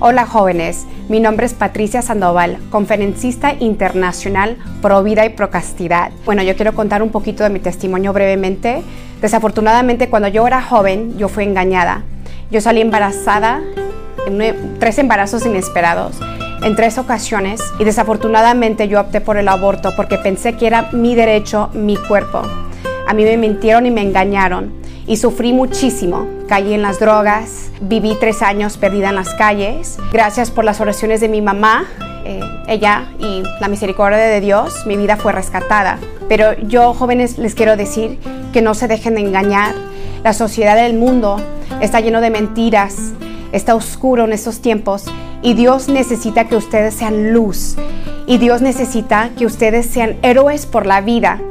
Hola jóvenes, mi nombre es Patricia Sandoval, conferencista internacional pro vida y pro castidad. Bueno, yo quiero contar un poquito de mi testimonio brevemente. Desafortunadamente cuando yo era joven yo fui engañada. Yo salí embarazada, en tres embarazos inesperados en tres ocasiones y desafortunadamente yo opté por el aborto porque pensé que era mi derecho, mi cuerpo. A mí me mintieron y me engañaron y sufrí muchísimo. Caí en las drogas, viví tres años perdida en las calles. Gracias por las oraciones de mi mamá, eh, ella y la misericordia de Dios, mi vida fue rescatada. Pero yo, jóvenes, les quiero decir que no se dejen de engañar. La sociedad del mundo está lleno de mentiras, está oscuro en estos tiempos y Dios necesita que ustedes sean luz y Dios necesita que ustedes sean héroes por la vida.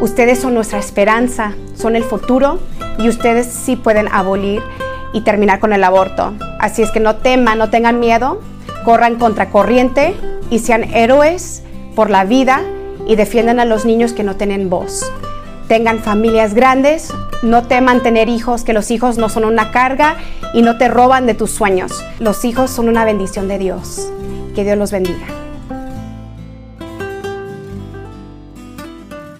Ustedes son nuestra esperanza, son el futuro y ustedes sí pueden abolir y terminar con el aborto. Así es que no teman, no tengan miedo, corran contra corriente y sean héroes por la vida y defiendan a los niños que no tienen voz. Tengan familias grandes, no teman tener hijos, que los hijos no son una carga y no te roban de tus sueños. Los hijos son una bendición de Dios. Que Dios los bendiga.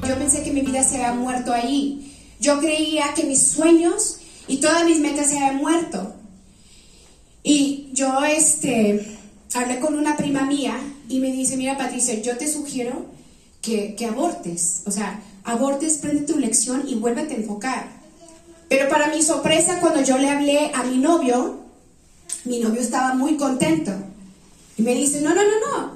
Yo pensé que mi vida se había muerto ahí yo creía que mis sueños y todas mis metas se habían muerto. Y yo este, hablé con una prima mía y me dice, mira Patricia, yo te sugiero que, que abortes. O sea, abortes, prende tu lección y vuélvete a enfocar. Pero para mi sorpresa, cuando yo le hablé a mi novio, mi novio estaba muy contento. Y me dice, no, no, no, no,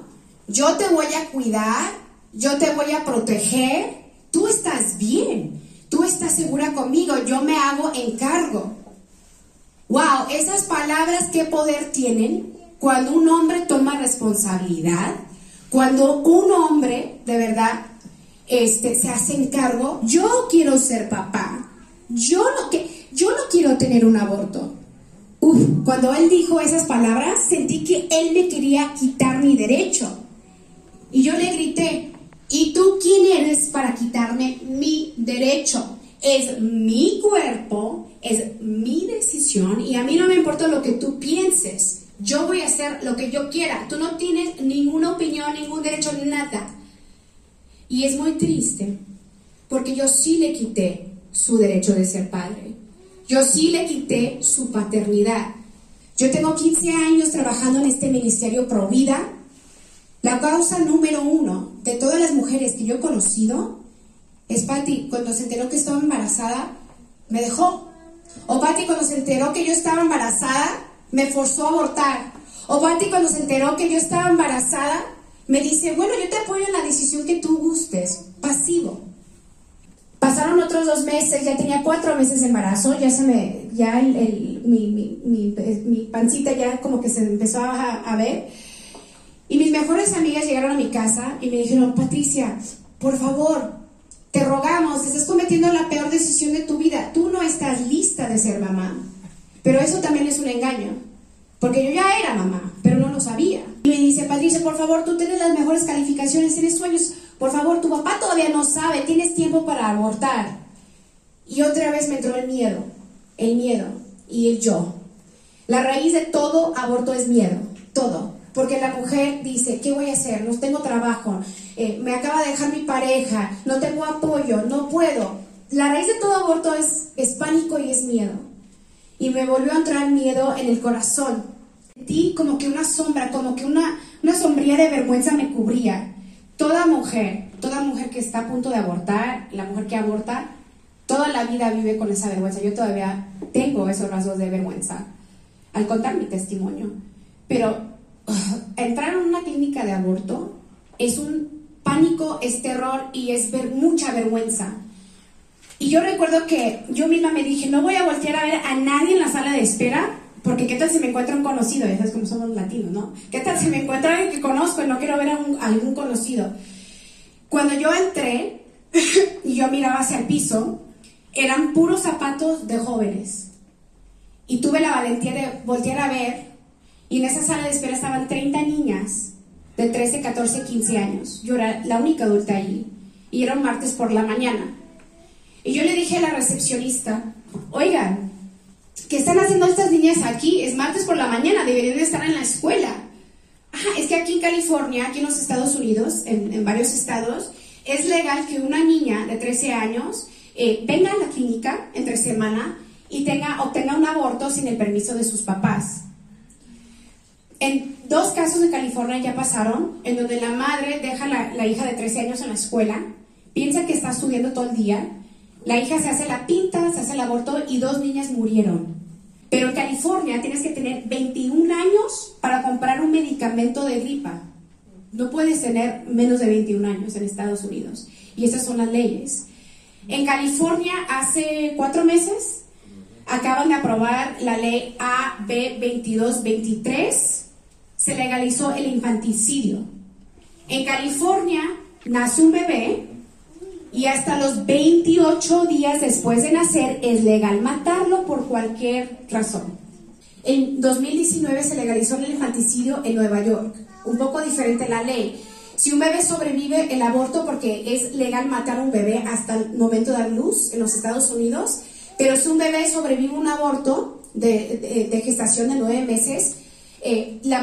yo te voy a cuidar, yo te voy a proteger, tú estás bien tú estás segura conmigo, yo me hago encargo. Wow, esas palabras qué poder tienen cuando un hombre toma responsabilidad, cuando un hombre de verdad este, se hace encargo. Yo quiero ser papá, yo no, que, yo no quiero tener un aborto. Uf, cuando él dijo esas palabras, sentí que él me quería quitar mi derecho. Y yo le grité, ¿Y tú quién eres para quitarme mi derecho? Es mi cuerpo, es mi decisión y a mí no me importa lo que tú pienses. Yo voy a hacer lo que yo quiera. Tú no tienes ninguna opinión, ningún derecho, nada. Y es muy triste porque yo sí le quité su derecho de ser padre. Yo sí le quité su paternidad. Yo tengo 15 años trabajando en este ministerio Pro Vida la causa número uno de todas las mujeres que yo he conocido es Patti, cuando se enteró que estaba embarazada, me dejó. O Patti, cuando se enteró que yo estaba embarazada, me forzó a abortar. O Patti, cuando se enteró que yo estaba embarazada, me dice, bueno, yo te apoyo en la decisión que tú gustes, pasivo. Pasaron otros dos meses, ya tenía cuatro meses de embarazo, ya se me, ya el, mi, mi, mi, pancita ya como que se empezó a ver. Y mis mejores amigas llegaron a mi casa y me dijeron, Patricia, por favor, te rogamos, estás cometiendo la peor decisión de tu vida. Tú no estás lista de ser mamá. Pero eso también es un engaño. Porque yo ya era mamá, pero no lo sabía. Y me dice, Patricia, por favor, tú tienes las mejores calificaciones, tienes sueños. Por favor, tu papá todavía no sabe, tienes tiempo para abortar. Y otra vez me entró el miedo, el miedo y el yo. La raíz de todo aborto es miedo, todo. Porque la mujer dice, ¿qué voy a hacer? No tengo trabajo, eh, me acaba de dejar mi pareja, no tengo apoyo, no puedo. La raíz de todo aborto es, es pánico y es miedo. Y me volvió a entrar miedo en el corazón. Sentí como que una sombra, como que una, una sombría de vergüenza me cubría. Toda mujer, toda mujer que está a punto de abortar, la mujer que aborta, toda la vida vive con esa vergüenza. Yo todavía tengo esos rasgos de vergüenza al contar mi testimonio. Pero entrar en una clínica de aborto es un pánico, es terror y es ver mucha vergüenza. Y yo recuerdo que yo misma me dije, no voy a voltear a ver a nadie en la sala de espera, porque qué tal si me encuentro un conocido, ya sabes cómo somos latinos, ¿no? ¿Qué tal si me encuentro a alguien que conozco y no quiero ver a, algún conocido? Cuando yo entré y yo miraba hacia el piso, eran puros zapatos de jóvenes. Y tuve la valentía de voltear a ver y en esa sala de espera estaban 30 niñas de 13, 14, 15 años. Yo era la única adulta allí. Y era un martes por la mañana. Y yo le dije a la recepcionista, oigan, ¿qué están haciendo estas niñas aquí? Es martes por la mañana, deberían de estar en la escuela. Ah, es que aquí en California, aquí en los Estados Unidos, en, varios estados, es legal que una niña de 13 años eh, venga a la clínica entre semana y tenga, obtenga un aborto sin el permiso de sus papás. En dos casos de California ya pasaron, en donde la madre deja la, la hija de 13 años en la escuela, piensa que está estudiando todo el día, la hija se hace la pinta, se hace el aborto y dos niñas murieron. Pero en California tienes que tener 21 años para comprar un medicamento de gripa. No puedes tener menos de 21 años en Estados Unidos. Y esas son las leyes. En California hace cuatro meses acaban de aprobar la ley AB 2223 se legalizó el infanticidio. En California nace un bebé y hasta los 28 días después de nacer es legal matarlo por cualquier razón. En 2019 se legalizó el infanticidio en Nueva York, un poco diferente la ley. Si un bebé sobrevive el aborto porque es legal matar a un bebé hasta el momento de dar luz en los Estados Unidos, pero si un bebé sobrevive un aborto de, de gestación de nueve meses, eh, la,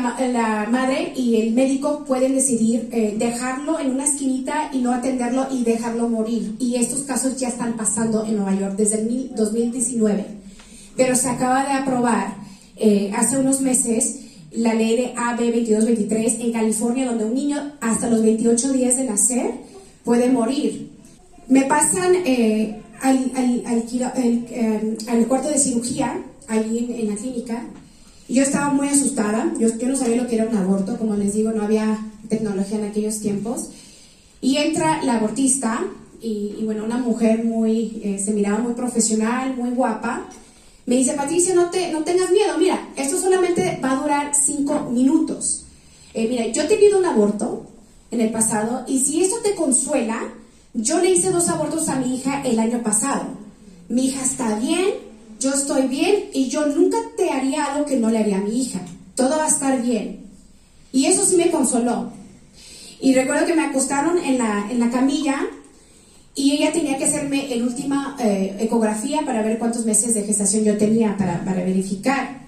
madre y el médico pueden decidir eh, dejarlo en una esquinita y no atenderlo y dejarlo morir. Y estos casos ya están pasando en Nueva York desde el 2019. Pero se acaba de aprobar eh, hace unos meses la ley de AB 2223 en California, donde un niño hasta los 28 días de nacer puede morir. Me pasan al, al, cuarto de cirugía, ahí en la clínica, yo estaba muy asustada, yo, yo no sabía lo que era un aborto, como les digo, no había tecnología en aquellos tiempos. Y entra la abortista, y, bueno, una mujer muy, eh, se miraba muy profesional, muy guapa. Me dice, Patricia, no, te, no tengas miedo, mira, esto solamente va a durar cinco minutos. Eh, mira, yo he tenido un aborto en el pasado, y si eso te consuela, yo le hice dos abortos a mi hija el año pasado. Mi hija está bien, yo estoy bien y yo nunca te haría algo que no le haría a mi hija. Todo va a estar bien. Y eso sí me consoló. Y recuerdo que me acostaron en la, en la camilla y ella tenía que hacerme el última eh, ecografía para ver cuántos meses de gestación yo tenía para, para verificar.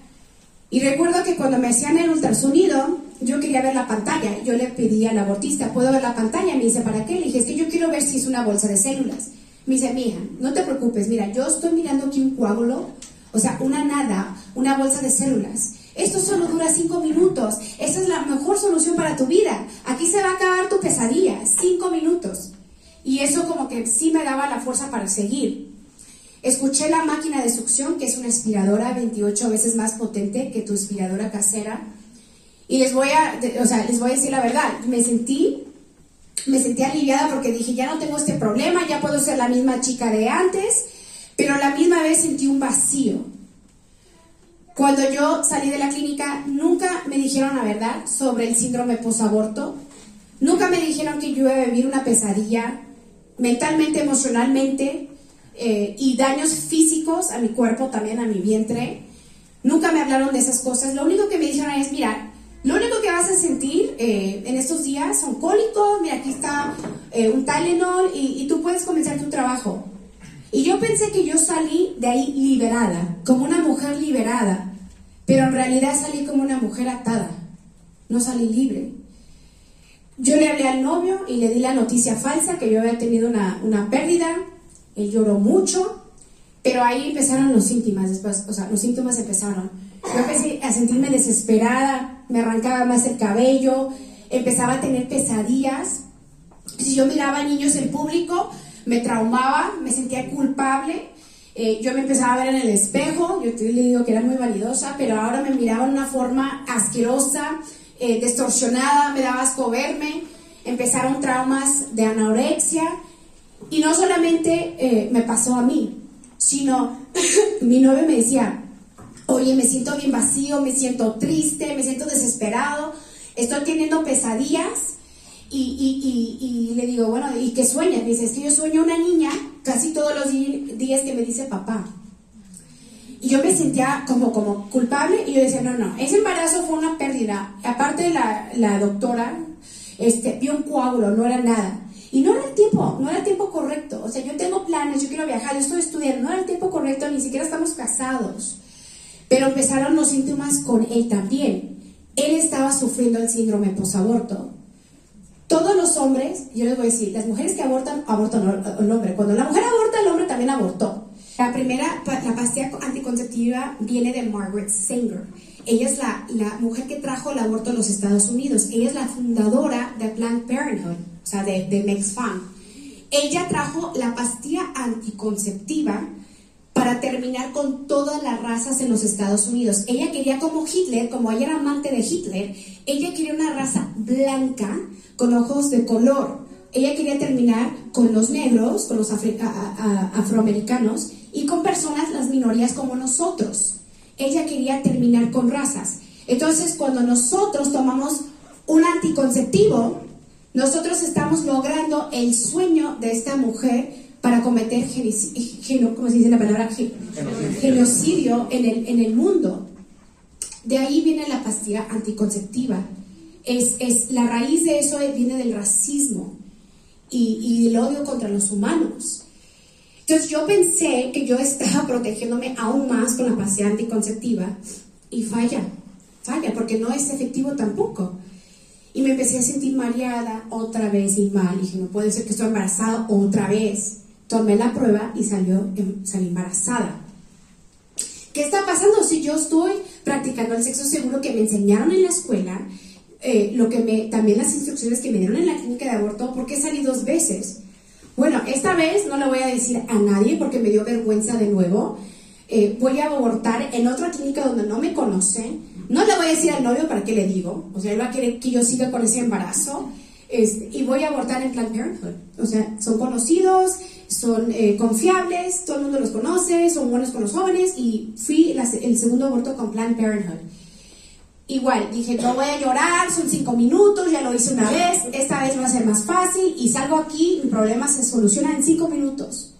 Y recuerdo que cuando me hacían el ultrasonido, yo quería ver la pantalla. Yo le pedí al abortista, ¿puedo ver la pantalla? Me dice, ¿para qué? Le dije, es que yo quiero ver si es una bolsa de células. Me dice, mija, no te preocupes, mira, yo estoy mirando aquí un coágulo, o sea, una nada, una bolsa de células. Esto solo dura cinco minutos. Esa es la mejor solución para tu vida. Aquí se va a acabar tu pesadilla. Cinco minutos. Y eso como que sí me daba la fuerza para seguir. Escuché la máquina de succión, que es una aspiradora 28 veces más potente que tu aspiradora casera. Y les voy a, o sea, les voy a decir la verdad. Me sentí me sentí aliviada porque dije, ya no tengo este problema, ya puedo ser la misma chica de antes, pero la misma vez sentí un vacío. Cuando yo salí de la clínica, nunca me dijeron la verdad sobre el síndrome posaborto, nunca me dijeron que yo iba a vivir una pesadilla mentalmente, emocionalmente eh, y daños físicos a mi cuerpo, también a mi vientre. Nunca me hablaron de esas cosas. Lo único que me dijeron es, mira, lo único que vas a sentir eh, en estos días son cólicos, mira, aquí está eh, un Tylenol y, y tú puedes comenzar tu trabajo. Y yo pensé que yo salí de ahí liberada, como una mujer liberada, pero en realidad salí como una mujer atada, no salí libre. Yo le hablé al novio y le di la noticia falsa que yo había tenido una, una pérdida, él lloró mucho, pero ahí empezaron los síntomas después, o sea, los síntomas empezaron. Yo empecé a sentirme desesperada, me arrancaba más el cabello, empezaba a tener pesadillas. Si yo miraba a niños en público, me traumaba, me sentía culpable. Eh, yo me empezaba a ver en el espejo, yo le digo que era muy validosa, pero ahora me miraba en una forma asquerosa, eh, distorsionada, me daba asco verme. Empezaron traumas de anorexia y no solamente eh, me pasó a mí, sino mi novio me decía, oye, me siento bien vacío, me siento triste, me siento desesperado, estoy teniendo pesadillas. Y, le digo, bueno, ¿y qué sueñas? Dice, es que yo sueño una niña casi todos los días que me dice papá. Y yo me sentía como, como culpable y yo decía, no, no, ese embarazo fue una pérdida. Aparte la, la doctora este, vio un coágulo, no era nada. Y no era el tiempo, no era el tiempo correcto. O sea, yo tengo planes, yo quiero viajar, yo estoy estudiando, no era el tiempo correcto, ni siquiera estamos casados. Pero empezaron los síntomas con él también. Él estaba sufriendo el síndrome posaborto. Todos los hombres, yo les voy a decir, las mujeres que abortan, abortan el hombre. Cuando la mujer aborta, el hombre también abortó. La primera, la pastilla anticonceptiva viene de Margaret Sanger. Ella es la, la, mujer que trajo el aborto a los Estados Unidos. Ella es la fundadora de Planned Parenthood, o sea, de, de MexFam. Ella trajo la pastilla anticonceptiva para terminar con todas las razas en los Estados Unidos. Ella quería como Hitler, como ella era amante de Hitler, ella quería una raza blanca con ojos de color. Ella quería terminar con los negros, con los afroamericanos y con personas, las minorías como nosotros. Ella quería terminar con razas. Entonces, cuando nosotros tomamos un anticonceptivo, nosotros estamos logrando el sueño de esta mujer para cometer ¿cómo se dice la palabra? genocidio en el, en el mundo. De ahí viene la pastilla anticonceptiva. Es, es, la raíz de eso viene del racismo y, y del odio contra los humanos. Entonces yo pensé que yo estaba protegiéndome aún más con la pastilla anticonceptiva y falla, falla, porque no es efectivo tampoco. Y me empecé a sentir mareada otra vez y mal. Y dije, no puede ser que estoy embarazada otra vez. Tomé la prueba y salió, em, salí embarazada. ¿Qué está pasando si yo estoy practicando el sexo seguro que me enseñaron en la escuela? Eh, lo que me, también las instrucciones que me dieron en la clínica de aborto, porque salí dos veces. Bueno, esta vez no le voy a decir a nadie porque me dio vergüenza de nuevo. Eh, voy a abortar en otra clínica donde no me conocen. No le voy a decir al novio para qué le digo. O sea, él va a querer que yo siga con ese embarazo. Este, y voy a abortar en Planned Parenthood. O sea, son conocidos, son eh, confiables, todo el mundo los conoce, son buenos con los jóvenes. Y fui el segundo aborto con Planned Parenthood. Igual, dije, no voy a llorar, son cinco minutos, ya lo hice una vez, esta vez va a ser más fácil y salgo aquí, mi problema se soluciona en cinco minutos.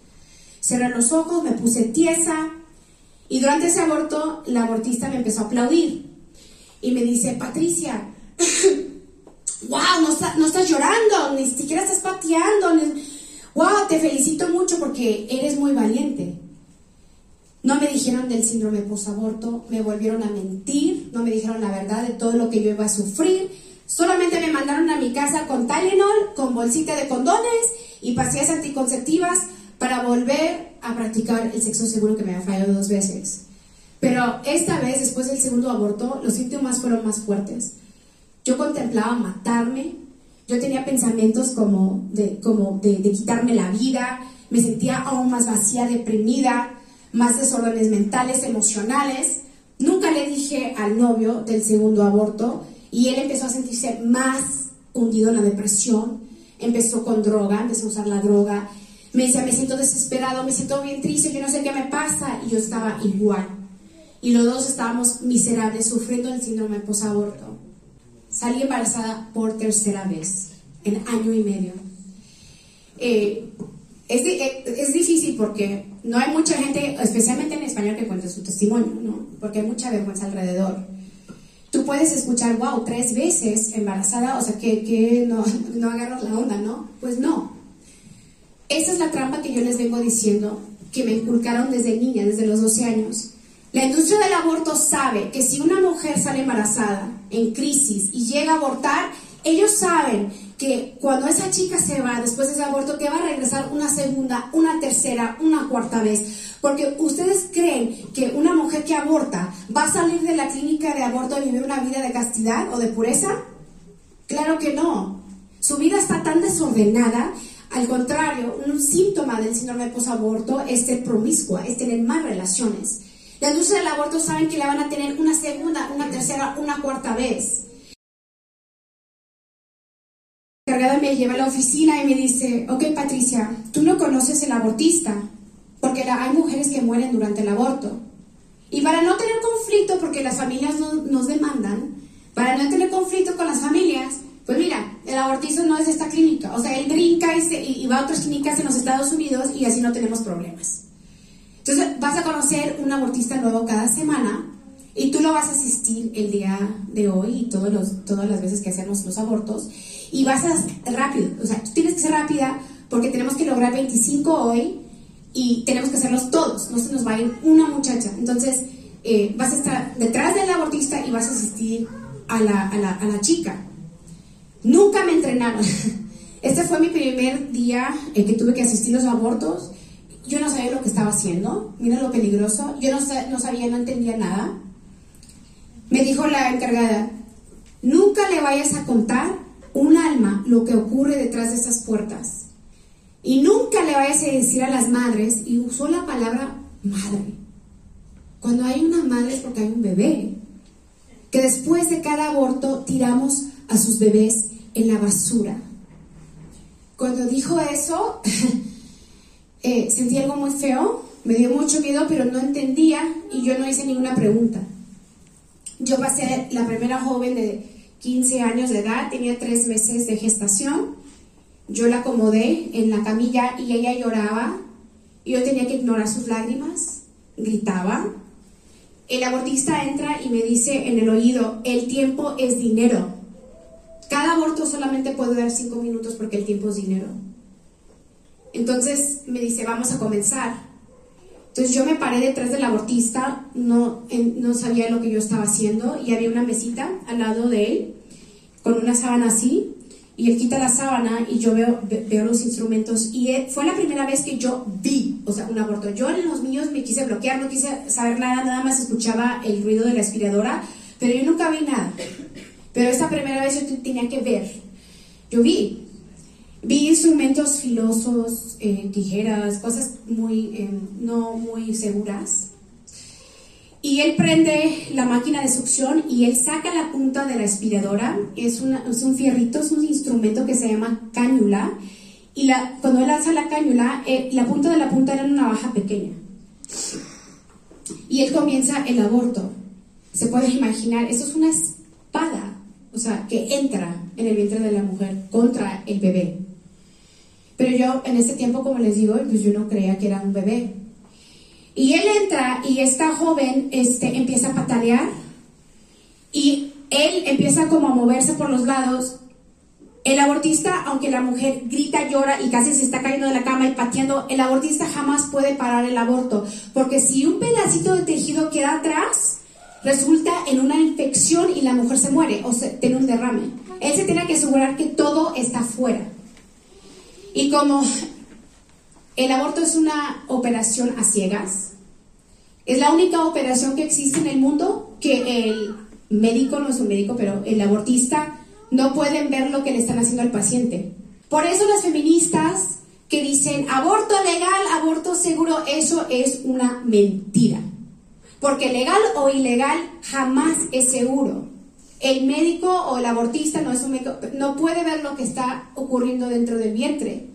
Cerré los ojos, me puse tiesa y durante ese aborto la abortista me empezó a aplaudir y me dice, Patricia, wow, no, no estás llorando, ni siquiera estás pateando, wow, te felicito mucho porque eres muy valiente. No me dijeron del síndrome posaborto, me volvieron a mentir, no me dijeron la verdad de todo lo que yo iba a sufrir. Solamente me mandaron a mi casa con Tylenol, con bolsita de condones y pastillas anticonceptivas para volver a practicar el sexo seguro que me había fallado dos veces. Pero esta vez, después del segundo aborto, los síntomas fueron más fuertes. Yo contemplaba matarme, yo tenía pensamientos como de, como de, quitarme la vida, me sentía aún más vacía, deprimida, más desórdenes mentales, emocionales. Nunca le dije al novio del segundo aborto y él empezó a sentirse más hundido en la depresión, empezó con droga, empezó a usar la droga, me decía, me siento desesperado, me siento bien triste, yo no sé qué me pasa, y yo estaba igual. Y los dos estábamos miserables, sufriendo el síndrome posaborto. Salí embarazada por tercera vez, en año y medio. Eh, es, eh, es, difícil porque no hay mucha gente, especialmente en español, que cuente su testimonio, ¿no? Porque hay mucha vergüenza alrededor. Tú puedes escuchar, wow, tres veces embarazada, o sea, que, que no, no agarras la onda, ¿no? Pues no. Esa es la trampa que yo les vengo diciendo, que me inculcaron desde niña, desde los 12 años. La industria del aborto sabe que si una mujer sale embarazada, en crisis, y llega a abortar, ellos saben que cuando esa chica se va después de ese aborto, que va a regresar una segunda, una tercera, una cuarta vez. Porque ustedes creen que una mujer que aborta va a salir de la clínica de aborto a vivir una vida de castidad o de pureza? Claro que no. Su vida está tan desordenada. Al contrario, un síntoma del síndrome de posaborto es ser promiscua, es tener más relaciones. La industria del aborto saben que la van a tener una segunda, una tercera, una cuarta vez encargada me lleva a la oficina y me dice, ok Patricia, tú no conoces el abortista, porque hay mujeres que mueren durante el aborto. Y para no tener conflicto, porque las familias nos demandan, para no tener conflicto con las familias, pues mira, el abortista no es esta clínica. O sea, él brinca y, y va a otras clínicas en los Estados Unidos y así no tenemos problemas. Entonces vas a conocer un abortista nuevo cada semana y tú lo vas a asistir el día de hoy y todos los, todas las veces que hacemos los abortos y vas a rápido, o sea, tú tienes que ser rápida porque tenemos que lograr 25 hoy y tenemos que hacerlos todos, no se nos va a ir una muchacha. Entonces, eh, vas a estar detrás del abortista y vas a asistir a la, a la, a la chica. Nunca me entrenaron. Este fue mi primer día en que tuve que asistir a los abortos. Yo no sabía lo que estaba haciendo. Mira lo peligroso. Yo no, no sabía, no entendía nada. Me dijo la encargada, nunca le vayas a contar un alma lo que ocurre detrás de esas puertas. Y nunca le vayas a decir a las madres, y usó la palabra madre. Cuando hay una madre es porque hay un bebé. Que después de cada aborto tiramos a sus bebés en la basura. Cuando dijo eso, eh, sentí algo muy feo, me dio mucho miedo, pero no entendía y yo no hice ninguna pregunta. Yo pasé la primera joven de 15 años de edad, tenía tres meses de gestación. Yo la acomodé en la camilla y ella lloraba. Y yo tenía que ignorar sus lágrimas, gritaba. El abortista entra y me dice en el oído, el tiempo es dinero. Cada aborto solamente puede dar cinco minutos porque el tiempo es dinero. Entonces me dice, vamos a comenzar. Entonces yo me paré detrás del abortista, no, no sabía lo que yo estaba haciendo y había una mesita al lado de él con una sábana así y él quita la sábana y yo veo, veo los instrumentos y fue la primera vez que yo vi, o sea, un aborto. Yo en los míos me quise bloquear, no quise saber nada, nada más escuchaba el ruido de la aspiradora, pero yo nunca vi nada. Pero esta primera vez yo tenía que ver. Yo vi, vi instrumentos filosos, eh, tijeras, cosas muy, eh, no muy seguras. Y él prende la máquina de succión y él saca la punta de la aspiradora. Es, es un fierrito, es un instrumento que se llama cáñula. Y cuando él alza la cáñula, eh, la punta de la punta era una navaja pequeña. Y él comienza el aborto. Se puede imaginar, eso es una espada, o sea, que entra en el vientre de la mujer contra el bebé. Pero yo en ese tiempo, como les digo, pues yo no creía que era un bebé. Y él entra y esta joven este, empieza a patalear y él empieza como a moverse por los lados. El abortista, aunque la mujer grita, llora y casi se está cayendo de la cama y pateando, el abortista jamás puede parar el aborto. Porque si un pedacito de tejido queda atrás, resulta en una infección y la mujer se muere o se, tiene un derrame. Él se tiene que asegurar que todo está fuera. Y como el aborto es una operación a ciegas, es la única operación que existe en el mundo que el médico, no es un médico, pero el abortista no pueden ver lo que le están haciendo al paciente. Por eso las feministas que dicen aborto legal, aborto seguro, eso es una mentira. Porque legal o ilegal jamás es seguro. El médico o el abortista no es un médico, no puede ver lo que está ocurriendo dentro del vientre.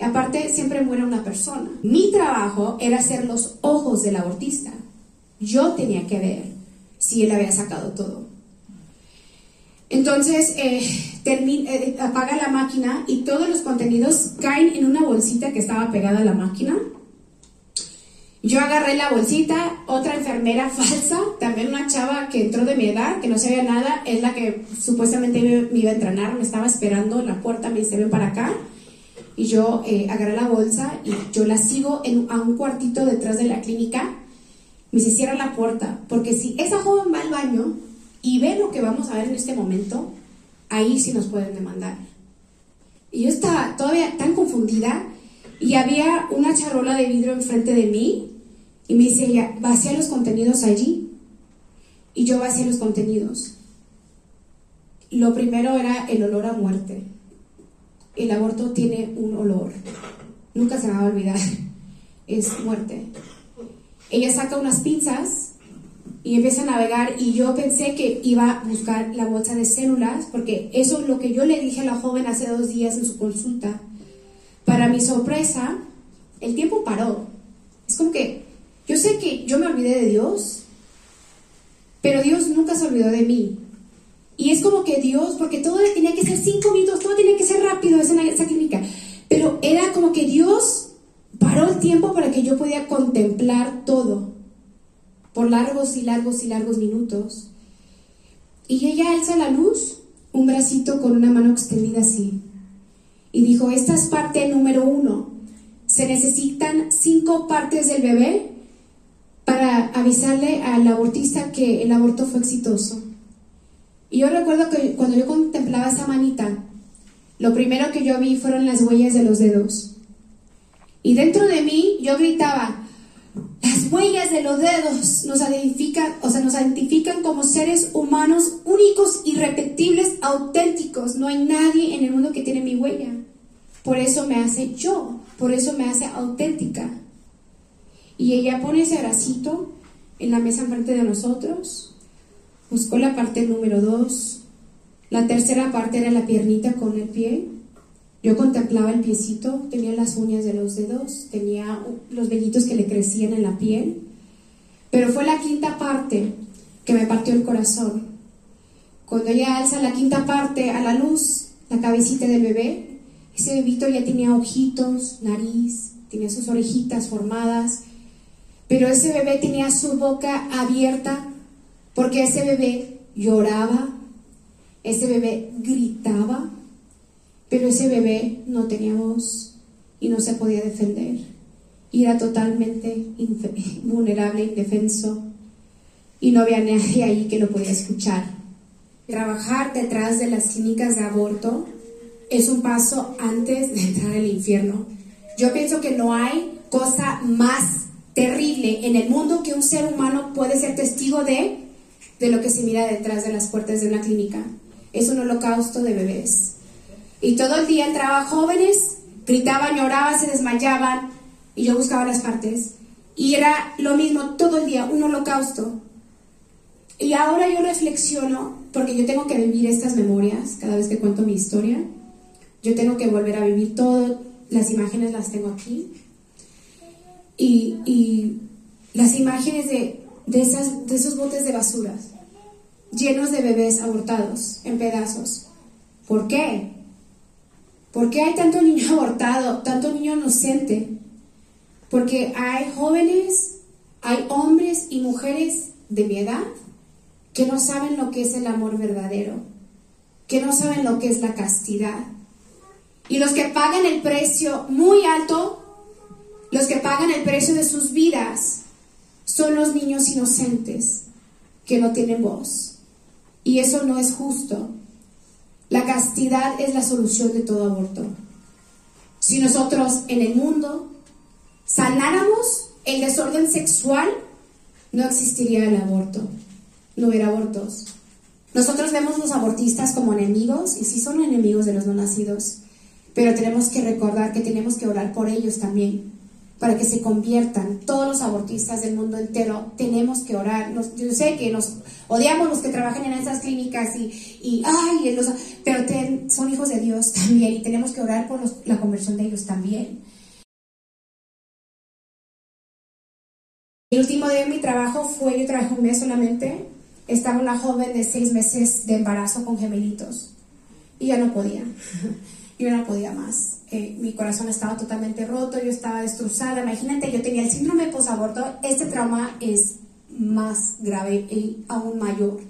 aparte, siempre muere una persona. Mi trabajo era ser los ojos del abortista. Yo tenía que ver si él había sacado todo. Entonces, eh, eh, apaga la máquina y todos los contenidos caen en una bolsita que estaba pegada a la máquina. Yo agarré la bolsita, otra enfermera falsa, también una chava que entró de mi edad, que no sabía nada, es la que supuestamente me, iba a entrenar, me estaba esperando la puerta, me dice, para acá. Y yo eh, agarré la bolsa y yo la sigo a un cuartito detrás de la clínica. Me dice, cierra la puerta, porque si esa joven va al baño y ve lo que vamos a ver en este momento, ahí sí nos pueden demandar. Y yo estaba todavía tan confundida y había una charola de vidrio enfrente de mí y me dice ella, vacía los contenidos allí. Y yo vacié los contenidos. Lo primero era el olor a muerte. El aborto tiene un olor. Nunca se me va a olvidar. Es muerte. Ella saca unas pinzas y empieza a navegar y yo pensé que iba a buscar la bolsa de células porque eso es lo que yo le dije a la joven hace dos días en su consulta. Para mi sorpresa, el tiempo paró. Es como que yo sé que yo me olvidé de Dios, pero Dios nunca se olvidó de mí. Y es como que Dios, porque todo tenía que ser cinco minutos, todo tenía que ser rápido esa, esa clínica. Pero era como que Dios paró el tiempo para que yo pudiera contemplar todo por largos y largos y largos minutos. Y ella alza la luz, un bracito con una mano extendida así. Y dijo, esta es parte número uno. Se necesitan cinco partes del bebé para avisarle al abortista que el aborto fue exitoso. Y yo recuerdo que cuando yo contemplaba esa manita, lo primero que yo vi fueron las huellas de los dedos. Y dentro de mí yo gritaba, las huellas de los dedos nos identifican, o sea, nos identifican como seres humanos únicos, irrepetibles, auténticos. No hay nadie en el mundo que tiene mi huella. Por eso me hace yo, por eso me hace auténtica. Y ella pone ese bracito en la mesa enfrente de nosotros, buscó la parte número dos, la tercera parte era la piernita con el pie. Yo contemplaba el piecito, tenía las uñas de los dedos, tenía los vellitos que le crecían en la piel, pero fue la quinta parte que me partió el corazón. Cuando ella alza la quinta parte a la luz, la cabecita del bebé, ese bebito ya tenía ojitos, nariz, tenía sus orejitas formadas, pero ese bebé tenía su boca abierta porque ese bebé lloraba, ese bebé gritaba, pero ese bebé no tenía voz y no se podía defender. Era totalmente vulnerable, indefenso, y no había nadie ahí que lo podía escuchar. Trabajar detrás de las clínicas de aborto es un paso antes de entrar al infierno. Yo pienso que no hay cosa más terrible en el mundo que un ser humano puede ser testigo de, de lo que se mira detrás de las puertas de una clínica. Es un holocausto de bebés. Y todo el día entraban jóvenes, gritaban, lloraban, se desmayaban, y yo buscaba las partes. Y era lo mismo todo el día, un holocausto. Y ahora yo reflexiono, porque yo tengo que vivir estas memorias cada vez que cuento mi historia. Yo tengo que volver a vivir todo, las imágenes las tengo aquí y, las imágenes de, esas, de esos botes de basuras llenos de bebés abortados en pedazos. ¿Por qué? ¿Por qué hay tanto niño abortado, tanto niño inocente? Porque hay jóvenes, hay hombres y mujeres de mi edad que no saben lo que es el amor verdadero, que no saben lo que es la castidad. Y los que pagan el precio muy alto los que pagan el precio de sus vidas son los niños inocentes que no tienen voz. Y eso no es justo. La castidad es la solución de todo aborto. Si nosotros en el mundo sanáramos el desorden sexual, no existiría el aborto, no hubiera abortos. Nosotros vemos los abortistas como enemigos, y sí son enemigos de los no nacidos, pero tenemos que recordar que tenemos que orar por ellos también, para que se conviertan. Todos los abortistas del mundo entero tenemos que orar. yo sé que nos odiamos los que trabajan en esas clínicas y, y ay, pero son hijos de Dios también y tenemos que orar por la conversión de ellos también. El último día de mi trabajo fue, yo trabajé un mes solamente, estaba una joven de seis meses de embarazo con gemelitos y ya no podía yo no podía más. Eh, mi corazón estaba totalmente roto, yo estaba destrozada. Imagínate, yo tenía el síndrome posaborto. Este trauma es más grave y aún mayor.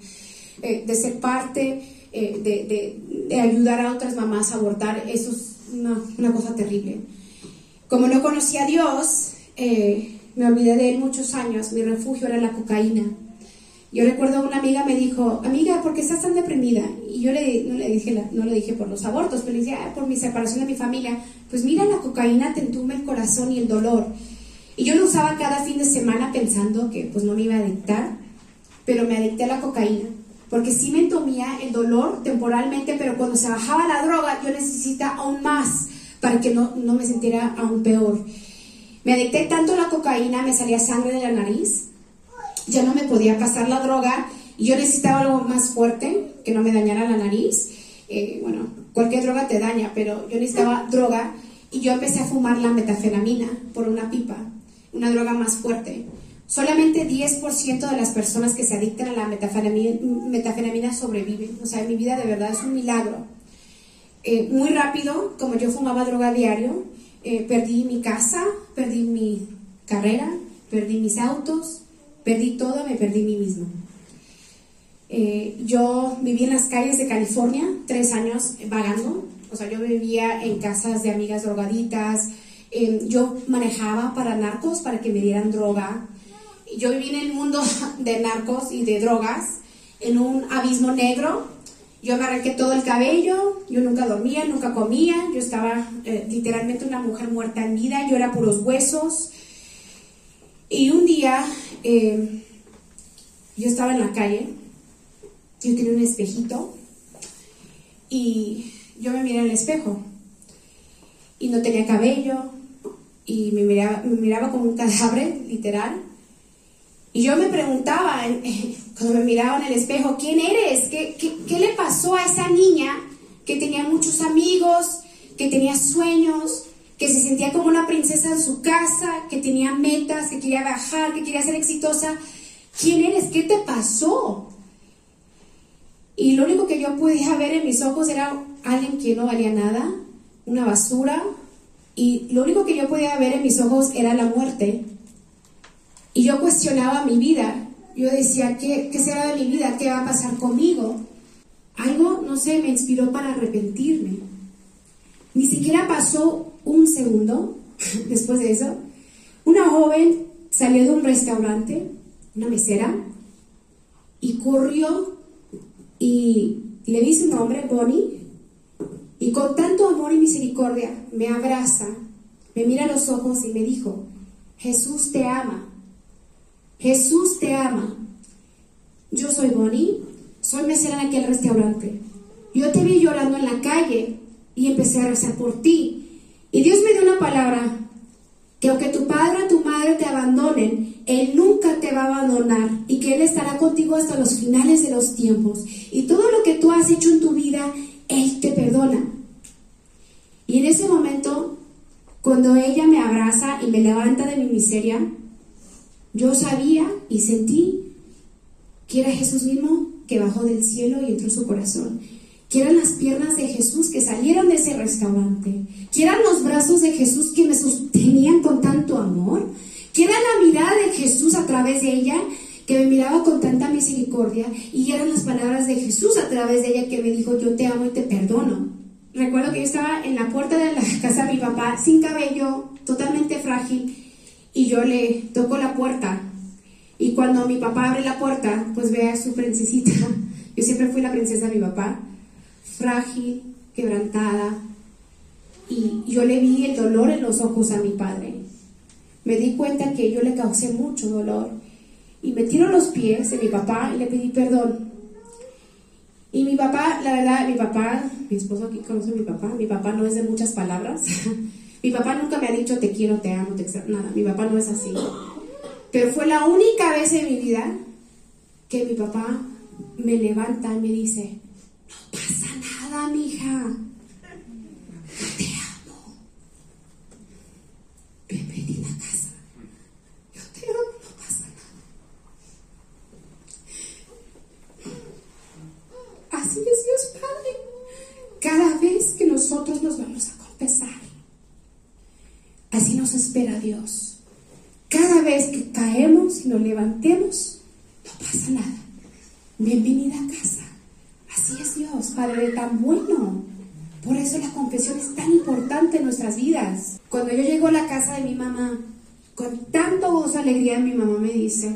Eh, de ser parte, eh, de, de, ayudar a otras mamás a abortar, eso es una, una cosa terrible. Como no conocía a Dios, me olvidé de él muchos años. Mi refugio era la cocaína. Yo recuerdo una amiga me dijo, amiga, ¿por qué estás tan deprimida? Y yo le, no, le dije, no le dije por los abortos, pero le dije, ah, por mi separación de mi familia. Pues mira, la cocaína te entume el corazón y el dolor. Y yo lo usaba cada fin de semana pensando que pues no me iba a adictar, pero me adicté a la cocaína. Porque sí me entumía el dolor temporalmente, pero cuando se bajaba la droga yo necesitaba aún más para que no, no me sintiera aún peor. Me adicté tanto a la cocaína, me salía sangre de la nariz, ya no me podía pasar la droga y yo necesitaba algo más fuerte que no me dañara la nariz. Eh, bueno, cualquier droga te daña, pero yo necesitaba droga y yo empecé a fumar la metafenamina por una pipa, una droga más fuerte. Solamente 10% de las personas que se adictan a la metafenamina, sobreviven. O sea, mi vida de verdad es un milagro. Eh, muy rápido, como yo fumaba droga diario, eh, perdí mi casa, perdí mi carrera, perdí mis autos, Perdí todo, me perdí mí mismo. Eh, yo viví en las calles de California tres años vagando, o sea, yo vivía en casas de amigas drogaditas, yo manejaba para narcos para que me dieran droga yo viví en el mundo de narcos y de drogas, en un abismo negro. Yo me arranqué todo el cabello, yo nunca dormía, nunca comía, yo estaba eh, literalmente una mujer muerta en vida, yo era puros huesos. Y un día eh, yo estaba en la calle, yo tenía un espejito y yo me miré en el espejo y no tenía cabello y me miraba, como un cadáver, literal. Y yo me preguntaba, cuando me miraba en el espejo, ¿quién eres? ¿Qué, qué, le pasó a esa niña que tenía muchos amigos, que tenía sueños, que se sentía como una princesa en su casa, que tenía metas, que quería viajar, que quería ser exitosa? ¿Quién eres? ¿Qué te pasó? Y lo único que yo podía ver en mis ojos era alguien que no valía nada, una basura, y lo único que yo podía ver en mis ojos era la muerte. Y yo cuestionaba mi vida. Yo decía, ¿qué, ¿qué será de mi vida? ¿Qué va a pasar conmigo? Algo, no sé, me inspiró para arrepentirme. Ni siquiera pasó un segundo después de eso. Una joven salió de un restaurante, una mesera, y corrió y le di su nombre, Bonnie, y con tanto amor y misericordia me abraza, me mira a los ojos y me dijo, Jesús te ama, Jesús te ama. Yo soy Bonnie, soy mesera en aquel restaurante. Yo te vi llorando en la calle y empecé a rezar por ti. Y Dios me dio una palabra, que aunque tu padre o tu madre te abandonen, Él nunca te va a abandonar y que Él estará contigo hasta los finales de los tiempos. Y todo lo que tú has hecho en tu vida, Él te perdona. Y en ese momento, cuando ella me abraza y me levanta de mi miseria, yo sabía y sentí que era Jesús mismo que bajó del cielo y entró en su corazón. Que eran las piernas de Jesús que salieron de ese restaurante. Que eran los brazos de Jesús que me sostenían con tanto amor. Que era la mirada de Jesús a través de ella que me miraba con tanta misericordia. Y eran las palabras de Jesús a través de ella que me dijo, yo te amo y te perdono. Recuerdo que yo estaba en la puerta de la casa de mi papá, sin cabello, totalmente frágil, y yo le toco la puerta. Y cuando mi papá abre la puerta, pues ve a su princesita. Yo siempre fui la princesa de mi papá, frágil, quebrantada. Y yo le vi el dolor en los ojos a mi padre. Me di cuenta que yo le causé mucho dolor. Y me tiro los pies de mi papá y le pedí perdón. Y mi papá, la verdad, mi papá, mi esposo aquí conoce a mi papá, mi papá no es de muchas palabras. Mi papá nunca me ha dicho te quiero, te amo, te extraño, nada. Mi papá no es así. Pero fue la única vez en mi vida que mi papá me levanta y me dice, no pasa mija. Te amo. Bienvenida a casa. Yo te amo, no pasa nada. Así es Dios Padre. Cada vez que nosotros nos vamos a confesar, Así nos espera Dios. Cada vez que caemos y nos levantemos, no pasa nada. Bienvenida a casa. Así es Dios, Padre tan bueno. Nuestras vidas. Cuando yo llego a la casa de mi mamá, con tanto gozo y alegría, mi mamá me dice,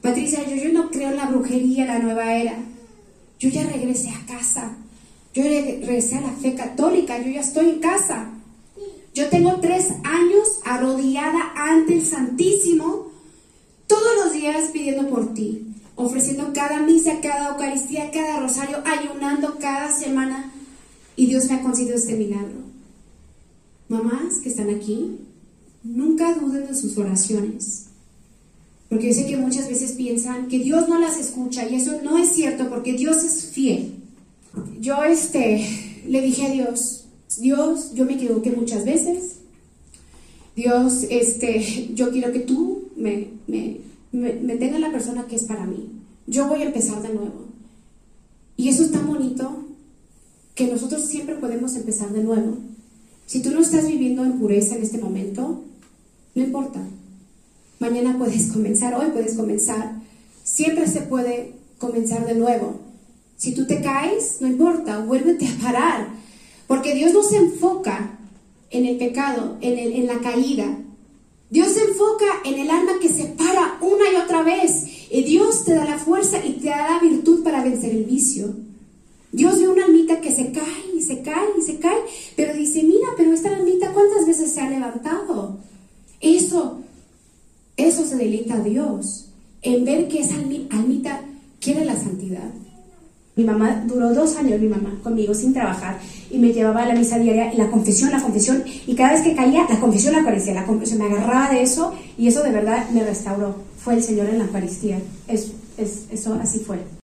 Patricia, yo, yo no creo en la brujería, la nueva era. Yo ya regresé a casa. Yo regresé a la fe católica. Yo ya estoy en casa. Yo tengo tres años arrodillada ante el Santísimo, todos los días pidiendo por ti, ofreciendo cada misa, cada Eucaristía, cada rosario, ayunando cada semana. Y Dios me ha concedido este milagro. Mamás que están aquí, nunca duden de sus oraciones. Porque yo sé que muchas veces piensan que Dios no las escucha y eso no es cierto porque Dios es fiel. Yo este, le dije a Dios, Dios, yo me equivoqué muchas veces. Dios, este, yo quiero que tú me, me, me, tengas la persona que es para mí. Yo voy a empezar de nuevo. Y eso es tan bonito que nosotros siempre podemos empezar de nuevo. Si tú no estás viviendo en pureza en este momento, no importa. Mañana puedes comenzar, hoy puedes comenzar. Siempre se puede comenzar de nuevo. Si tú te caes, no importa, vuélvete a parar porque Dios no se enfoca en el pecado, en, en la caída. Dios se enfoca en el alma que se para una y otra vez. Y Dios te da la fuerza y te da la virtud para vencer el vicio. Dios ve una almita que se cae y se cae y se cae, pero dice, mira, pero esta almita cuántas veces se ha levantado. Eso, eso se deleita a Dios, en ver que esa almita quiere la santidad. Mi mamá duró dos años, mi mamá, conmigo sin trabajar y me llevaba a la misa diaria la confesión, la confesión, y cada vez que caía, la confesión la Eucaristía, la me agarraba de eso y eso de verdad me restauró. Fue el Señor en la Eucaristía. Es, es, eso así fue.